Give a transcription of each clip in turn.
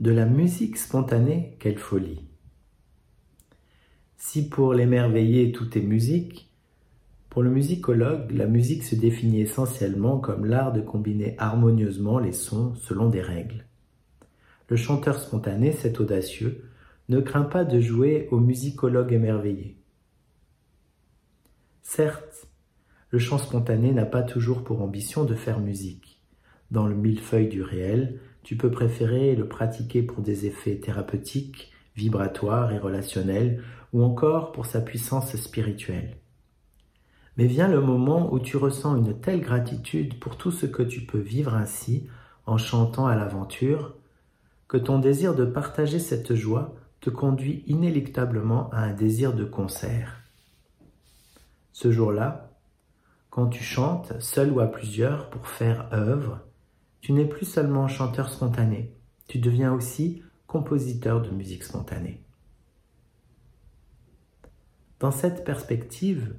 De la musique spontanée, quelle folie. Si pour l'émerveiller tout est musique, pour le musicologue, la musique se définit essentiellement comme l'art de combiner harmonieusement les sons selon des règles. Le chanteur spontané, cet audacieux, ne craint pas de jouer au musicologue émerveillé. Certes, le chant spontané n'a pas toujours pour ambition de faire musique. Dans le millefeuille du réel, tu peux préférer le pratiquer pour des effets thérapeutiques, vibratoires et relationnels, ou encore pour sa puissance spirituelle. Mais vient le moment où tu ressens une telle gratitude pour tout ce que tu peux vivre ainsi, en chantant à l'aventure, que ton désir de partager cette joie te conduit inéluctablement à un désir de concert. Ce jour-là, quand tu chantes, seul ou à plusieurs, pour faire œuvre, tu n'es plus seulement chanteur spontané, tu deviens aussi compositeur de musique spontanée. Dans cette perspective,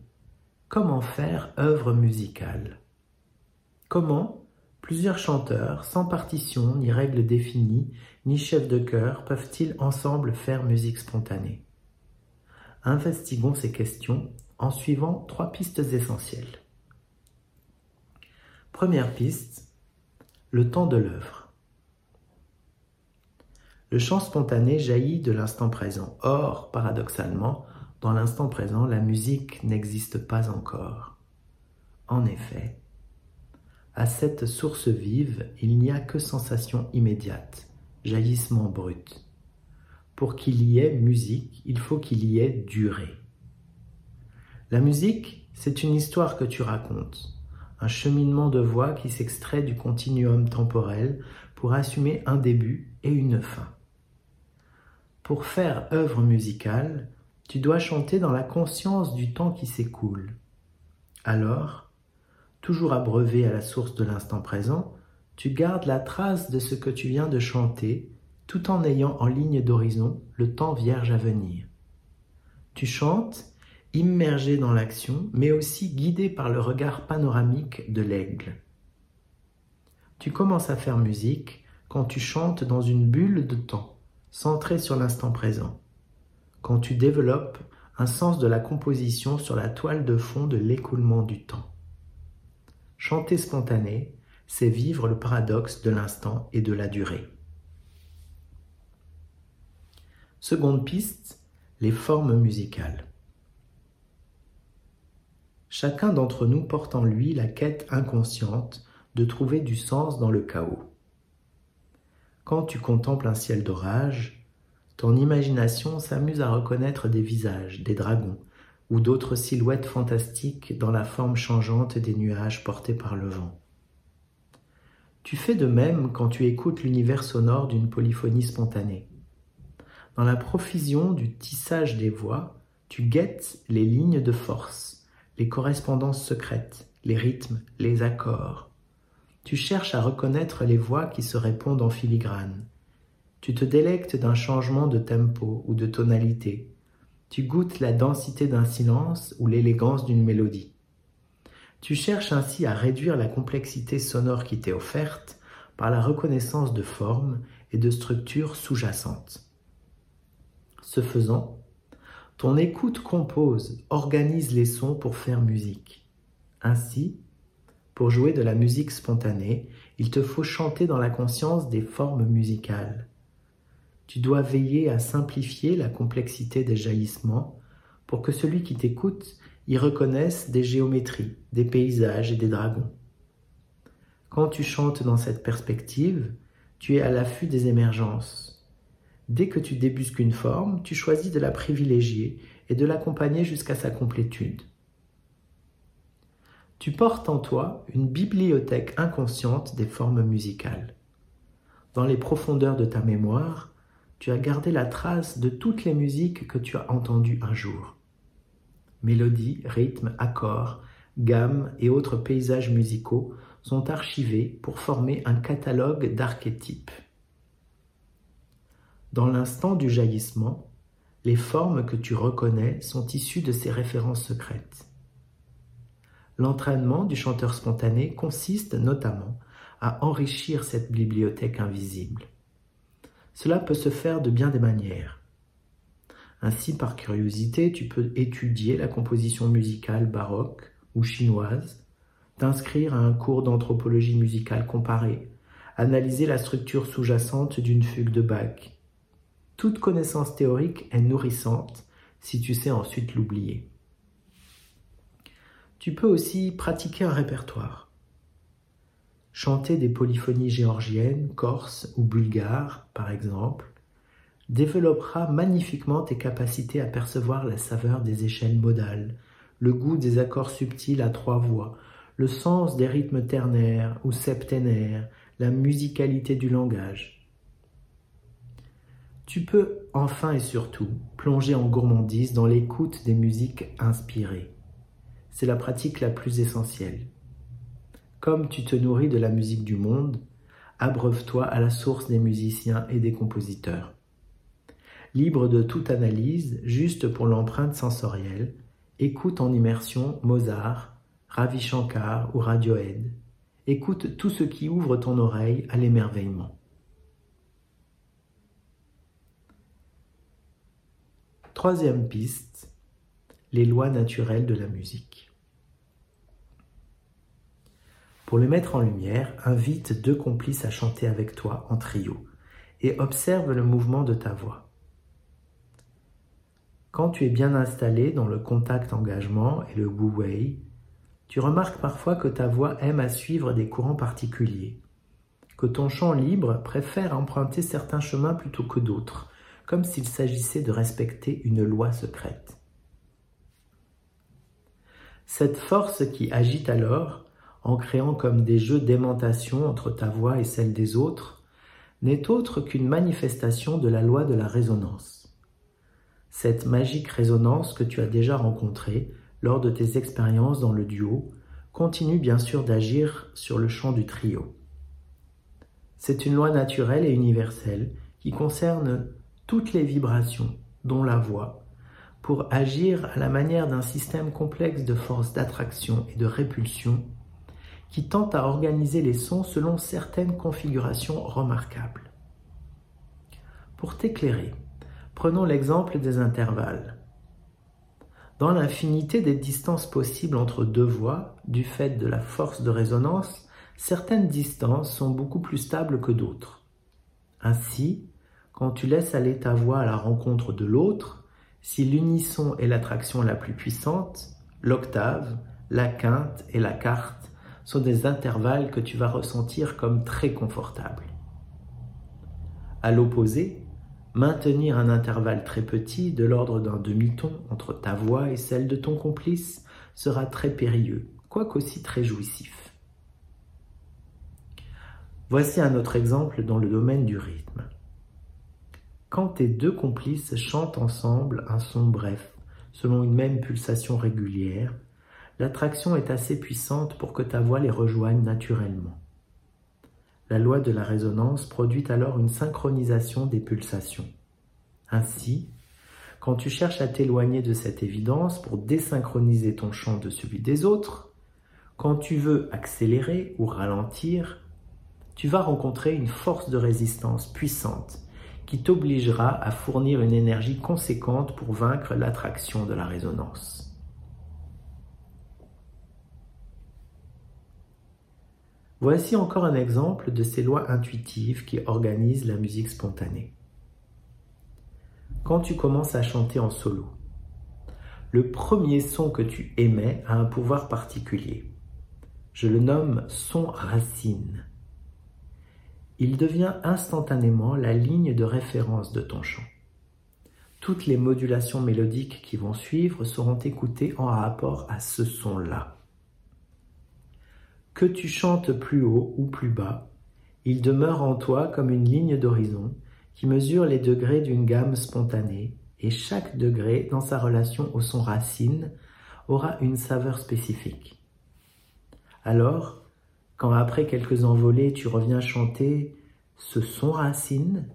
comment faire œuvre musicale? Comment plusieurs chanteurs, sans partition, ni règles définies, ni chef de chœur, peuvent-ils ensemble faire musique spontanée? Investigons ces questions en suivant trois pistes essentielles. Première piste, le temps de l'œuvre. Le chant spontané jaillit de l'instant présent. Or, paradoxalement, dans l'instant présent, la musique n'existe pas encore. En effet, à cette source vive, il n'y a que sensation immédiate, jaillissement brut. Pour qu'il y ait musique, il faut qu'il y ait durée. La musique, c'est une histoire que tu racontes un cheminement de voix qui s'extrait du continuum temporel pour assumer un début et une fin. Pour faire œuvre musicale, tu dois chanter dans la conscience du temps qui s'écoule. Alors, toujours abreuvé à la source de l'instant présent, tu gardes la trace de ce que tu viens de chanter, tout en ayant en ligne d'horizon le temps vierge à venir. Tu chantes immergé dans l'action, mais aussi guidé par le regard panoramique de l'aigle. Tu commences à faire musique quand tu chantes dans une bulle de temps, centrée sur l'instant présent, quand tu développes un sens de la composition sur la toile de fond de l'écoulement du temps. Chanter spontané, c'est vivre le paradoxe de l'instant et de la durée. Seconde piste, les formes musicales. Chacun d'entre nous porte en lui la quête inconsciente de trouver du sens dans le chaos. Quand tu contemples un ciel d'orage, ton imagination s'amuse à reconnaître des visages, des dragons ou d'autres silhouettes fantastiques dans la forme changeante des nuages portés par le vent. Tu fais de même quand tu écoutes l'univers sonore d'une polyphonie spontanée. Dans la profusion du tissage des voix, tu guettes les lignes de force, correspondances secrètes, les rythmes, les accords. Tu cherches à reconnaître les voix qui se répondent en filigrane. Tu te délectes d'un changement de tempo ou de tonalité. Tu goûtes la densité d'un silence ou l'élégance d'une mélodie. Tu cherches ainsi à réduire la complexité sonore qui t'est offerte par la reconnaissance de formes et de structures sous-jacentes. Ce faisant, ton écoute compose, organise les sons pour faire musique. Ainsi, pour jouer de la musique spontanée, il te faut chanter dans la conscience des formes musicales. Tu dois veiller à simplifier la complexité des jaillissements pour que celui qui t'écoute y reconnaisse des géométries, des paysages et des dragons. Quand tu chantes dans cette perspective, tu es à l'affût des émergences, Dès que tu débusques une forme, tu choisis de la privilégier et de l'accompagner jusqu'à sa complétude. Tu portes en toi une bibliothèque inconsciente des formes musicales. Dans les profondeurs de ta mémoire, tu as gardé la trace de toutes les musiques que tu as entendues un jour. Mélodies, rythmes, accords, gammes et autres paysages musicaux sont archivés pour former un catalogue d'archétypes. Dans l'instant du jaillissement, les formes que tu reconnais sont issues de ces références secrètes. L'entraînement du chanteur spontané consiste notamment à enrichir cette bibliothèque invisible. Cela peut se faire de bien des manières. Ainsi, par curiosité, tu peux étudier la composition musicale baroque ou chinoise, t'inscrire à un cours d'anthropologie musicale comparée, analyser la structure sous-jacente d'une fugue de Bach. Toute connaissance théorique est nourrissante si tu sais ensuite l'oublier. Tu peux aussi pratiquer un répertoire. Chanter des polyphonies géorgiennes, corses ou bulgares, par exemple, développera magnifiquement tes capacités à percevoir la saveur des échelles modales, le goût des accords subtils à trois voix, le sens des rythmes ternaires ou septénaires, la musicalité du langage. Tu peux enfin et surtout plonger en gourmandise dans l'écoute des musiques inspirées. C'est la pratique la plus essentielle. Comme tu te nourris de la musique du monde, abreuve-toi à la source des musiciens et des compositeurs libre de toute analyse, juste pour l'empreinte sensorielle, écoute en immersion Mozart, Ravi Shankar ou Radiohead. Écoute tout ce qui ouvre ton oreille à l'émerveillement. Troisième piste, les lois naturelles de la musique. Pour le mettre en lumière, invite deux complices à chanter avec toi en trio et observe le mouvement de ta voix. Quand tu es bien installé dans le contact engagement et le wu wei, tu remarques parfois que ta voix aime à suivre des courants particuliers, que ton chant libre préfère emprunter certains chemins plutôt que d'autres, comme s'il s'agissait de respecter une loi secrète. Cette force qui agite alors, en créant comme des jeux d'aimantation entre ta voix et celle des autres, n'est autre qu'une manifestation de la loi de la résonance cette magique résonance que tu as déjà rencontrée lors de tes expériences dans le duo continue bien sûr d'agir sur le champ du trio. C'est une loi naturelle et universelle qui concerne toutes les vibrations, dont la voix, pour agir à la manière d'un système complexe de forces d'attraction et de répulsion qui tente à organiser les sons selon certaines configurations remarquables. Pour t'éclairer, Prenons l'exemple des intervalles. Dans l'infinité des distances possibles entre deux voix, du fait de la force de résonance, certaines distances sont beaucoup plus stables que d'autres. Ainsi, quand tu laisses aller ta voix à la rencontre de l'autre, si l'unisson est l'attraction la plus puissante, l'octave, la quinte et la quarte sont des intervalles que tu vas ressentir comme très confortables. À l'opposé, Maintenir un intervalle très petit, de l'ordre d'un demi-ton, entre ta voix et celle de ton complice, sera très périlleux, quoique aussi très jouissif. Voici un autre exemple dans le domaine du rythme. Quand tes deux complices chantent ensemble un son bref, selon une même pulsation régulière, l'attraction est assez puissante pour que ta voix les rejoigne naturellement. La loi de la résonance produit alors une synchronisation des pulsations. Ainsi, quand tu cherches à t'éloigner de cette évidence pour désynchroniser ton chant de celui des autres, quand tu veux accélérer ou ralentir, tu vas rencontrer une force de résistance puissante qui t'obligera à fournir une énergie conséquente pour vaincre l'attraction de la résonance. Voici encore un exemple de ces lois intuitives qui organisent la musique spontanée. Quand tu commences à chanter en solo, le premier son que tu émets a un pouvoir particulier. Je le nomme son racine. Il devient instantanément la ligne de référence de ton chant. Toutes les modulations mélodiques qui vont suivre seront écoutées en rapport à ce son-là. Que tu chantes plus haut ou plus bas, il demeure en toi comme une ligne d'horizon qui mesure les degrés d'une gamme spontanée, et chaque degré, dans sa relation au son racine, aura une saveur spécifique. Alors, quand après quelques envolées tu reviens chanter ce son racine,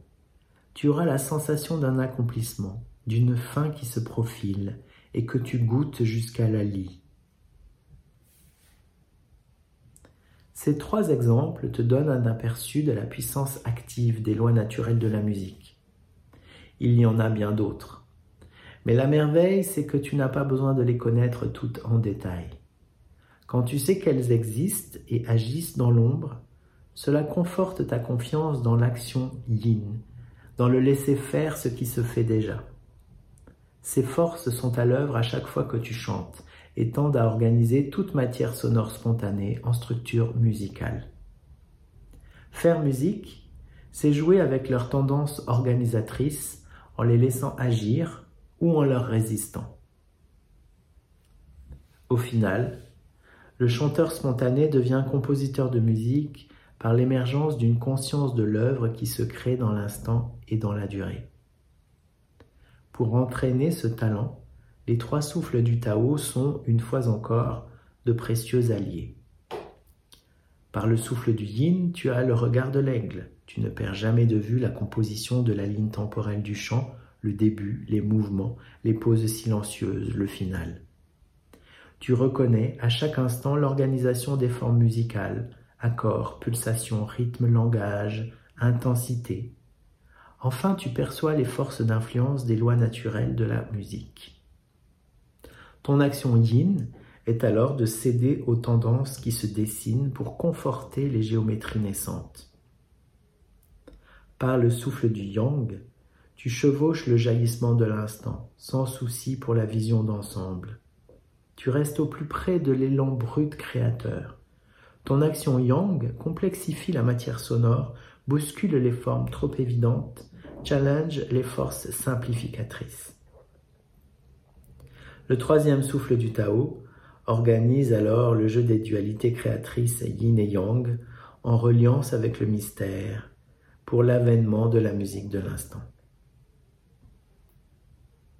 tu auras la sensation d'un accomplissement, d'une fin qui se profile et que tu goûtes jusqu'à la lie. Ces trois exemples te donnent un aperçu de la puissance active des lois naturelles de la musique. Il y en a bien d'autres. Mais la merveille, c'est que tu n'as pas besoin de les connaître toutes en détail. Quand tu sais qu'elles existent et agissent dans l'ombre, cela conforte ta confiance dans l'action yin, dans le laisser faire ce qui se fait déjà. Ces forces sont à l'œuvre à chaque fois que tu chantes, et tendent à organiser toute matière sonore spontanée en structure musicale. Faire musique, c'est jouer avec leurs tendances organisatrices en les laissant agir ou en leur résistant. Au final, le chanteur spontané devient compositeur de musique par l'émergence d'une conscience de l'œuvre qui se crée dans l'instant et dans la durée. Pour entraîner ce talent, les trois souffles du Tao sont, une fois encore, de précieux alliés. Par le souffle du yin, tu as le regard de l'aigle. Tu ne perds jamais de vue la composition de la ligne temporelle du chant, le début, les mouvements, les pauses silencieuses, le final. Tu reconnais à chaque instant l'organisation des formes musicales, accords, pulsations, rythme, langage, intensité. Enfin, tu perçois les forces d'influence des lois naturelles de la musique. Ton action yin est alors de céder aux tendances qui se dessinent pour conforter les géométries naissantes. Par le souffle du yang, tu chevauches le jaillissement de l'instant, sans souci pour la vision d'ensemble. Tu restes au plus près de l'élan brut créateur. Ton action yang complexifie la matière sonore, bouscule les formes trop évidentes, challenge les forces simplificatrices. Le troisième souffle du Tao organise alors le jeu des dualités créatrices yin et yang en reliance avec le mystère pour l'avènement de la musique de l'instant.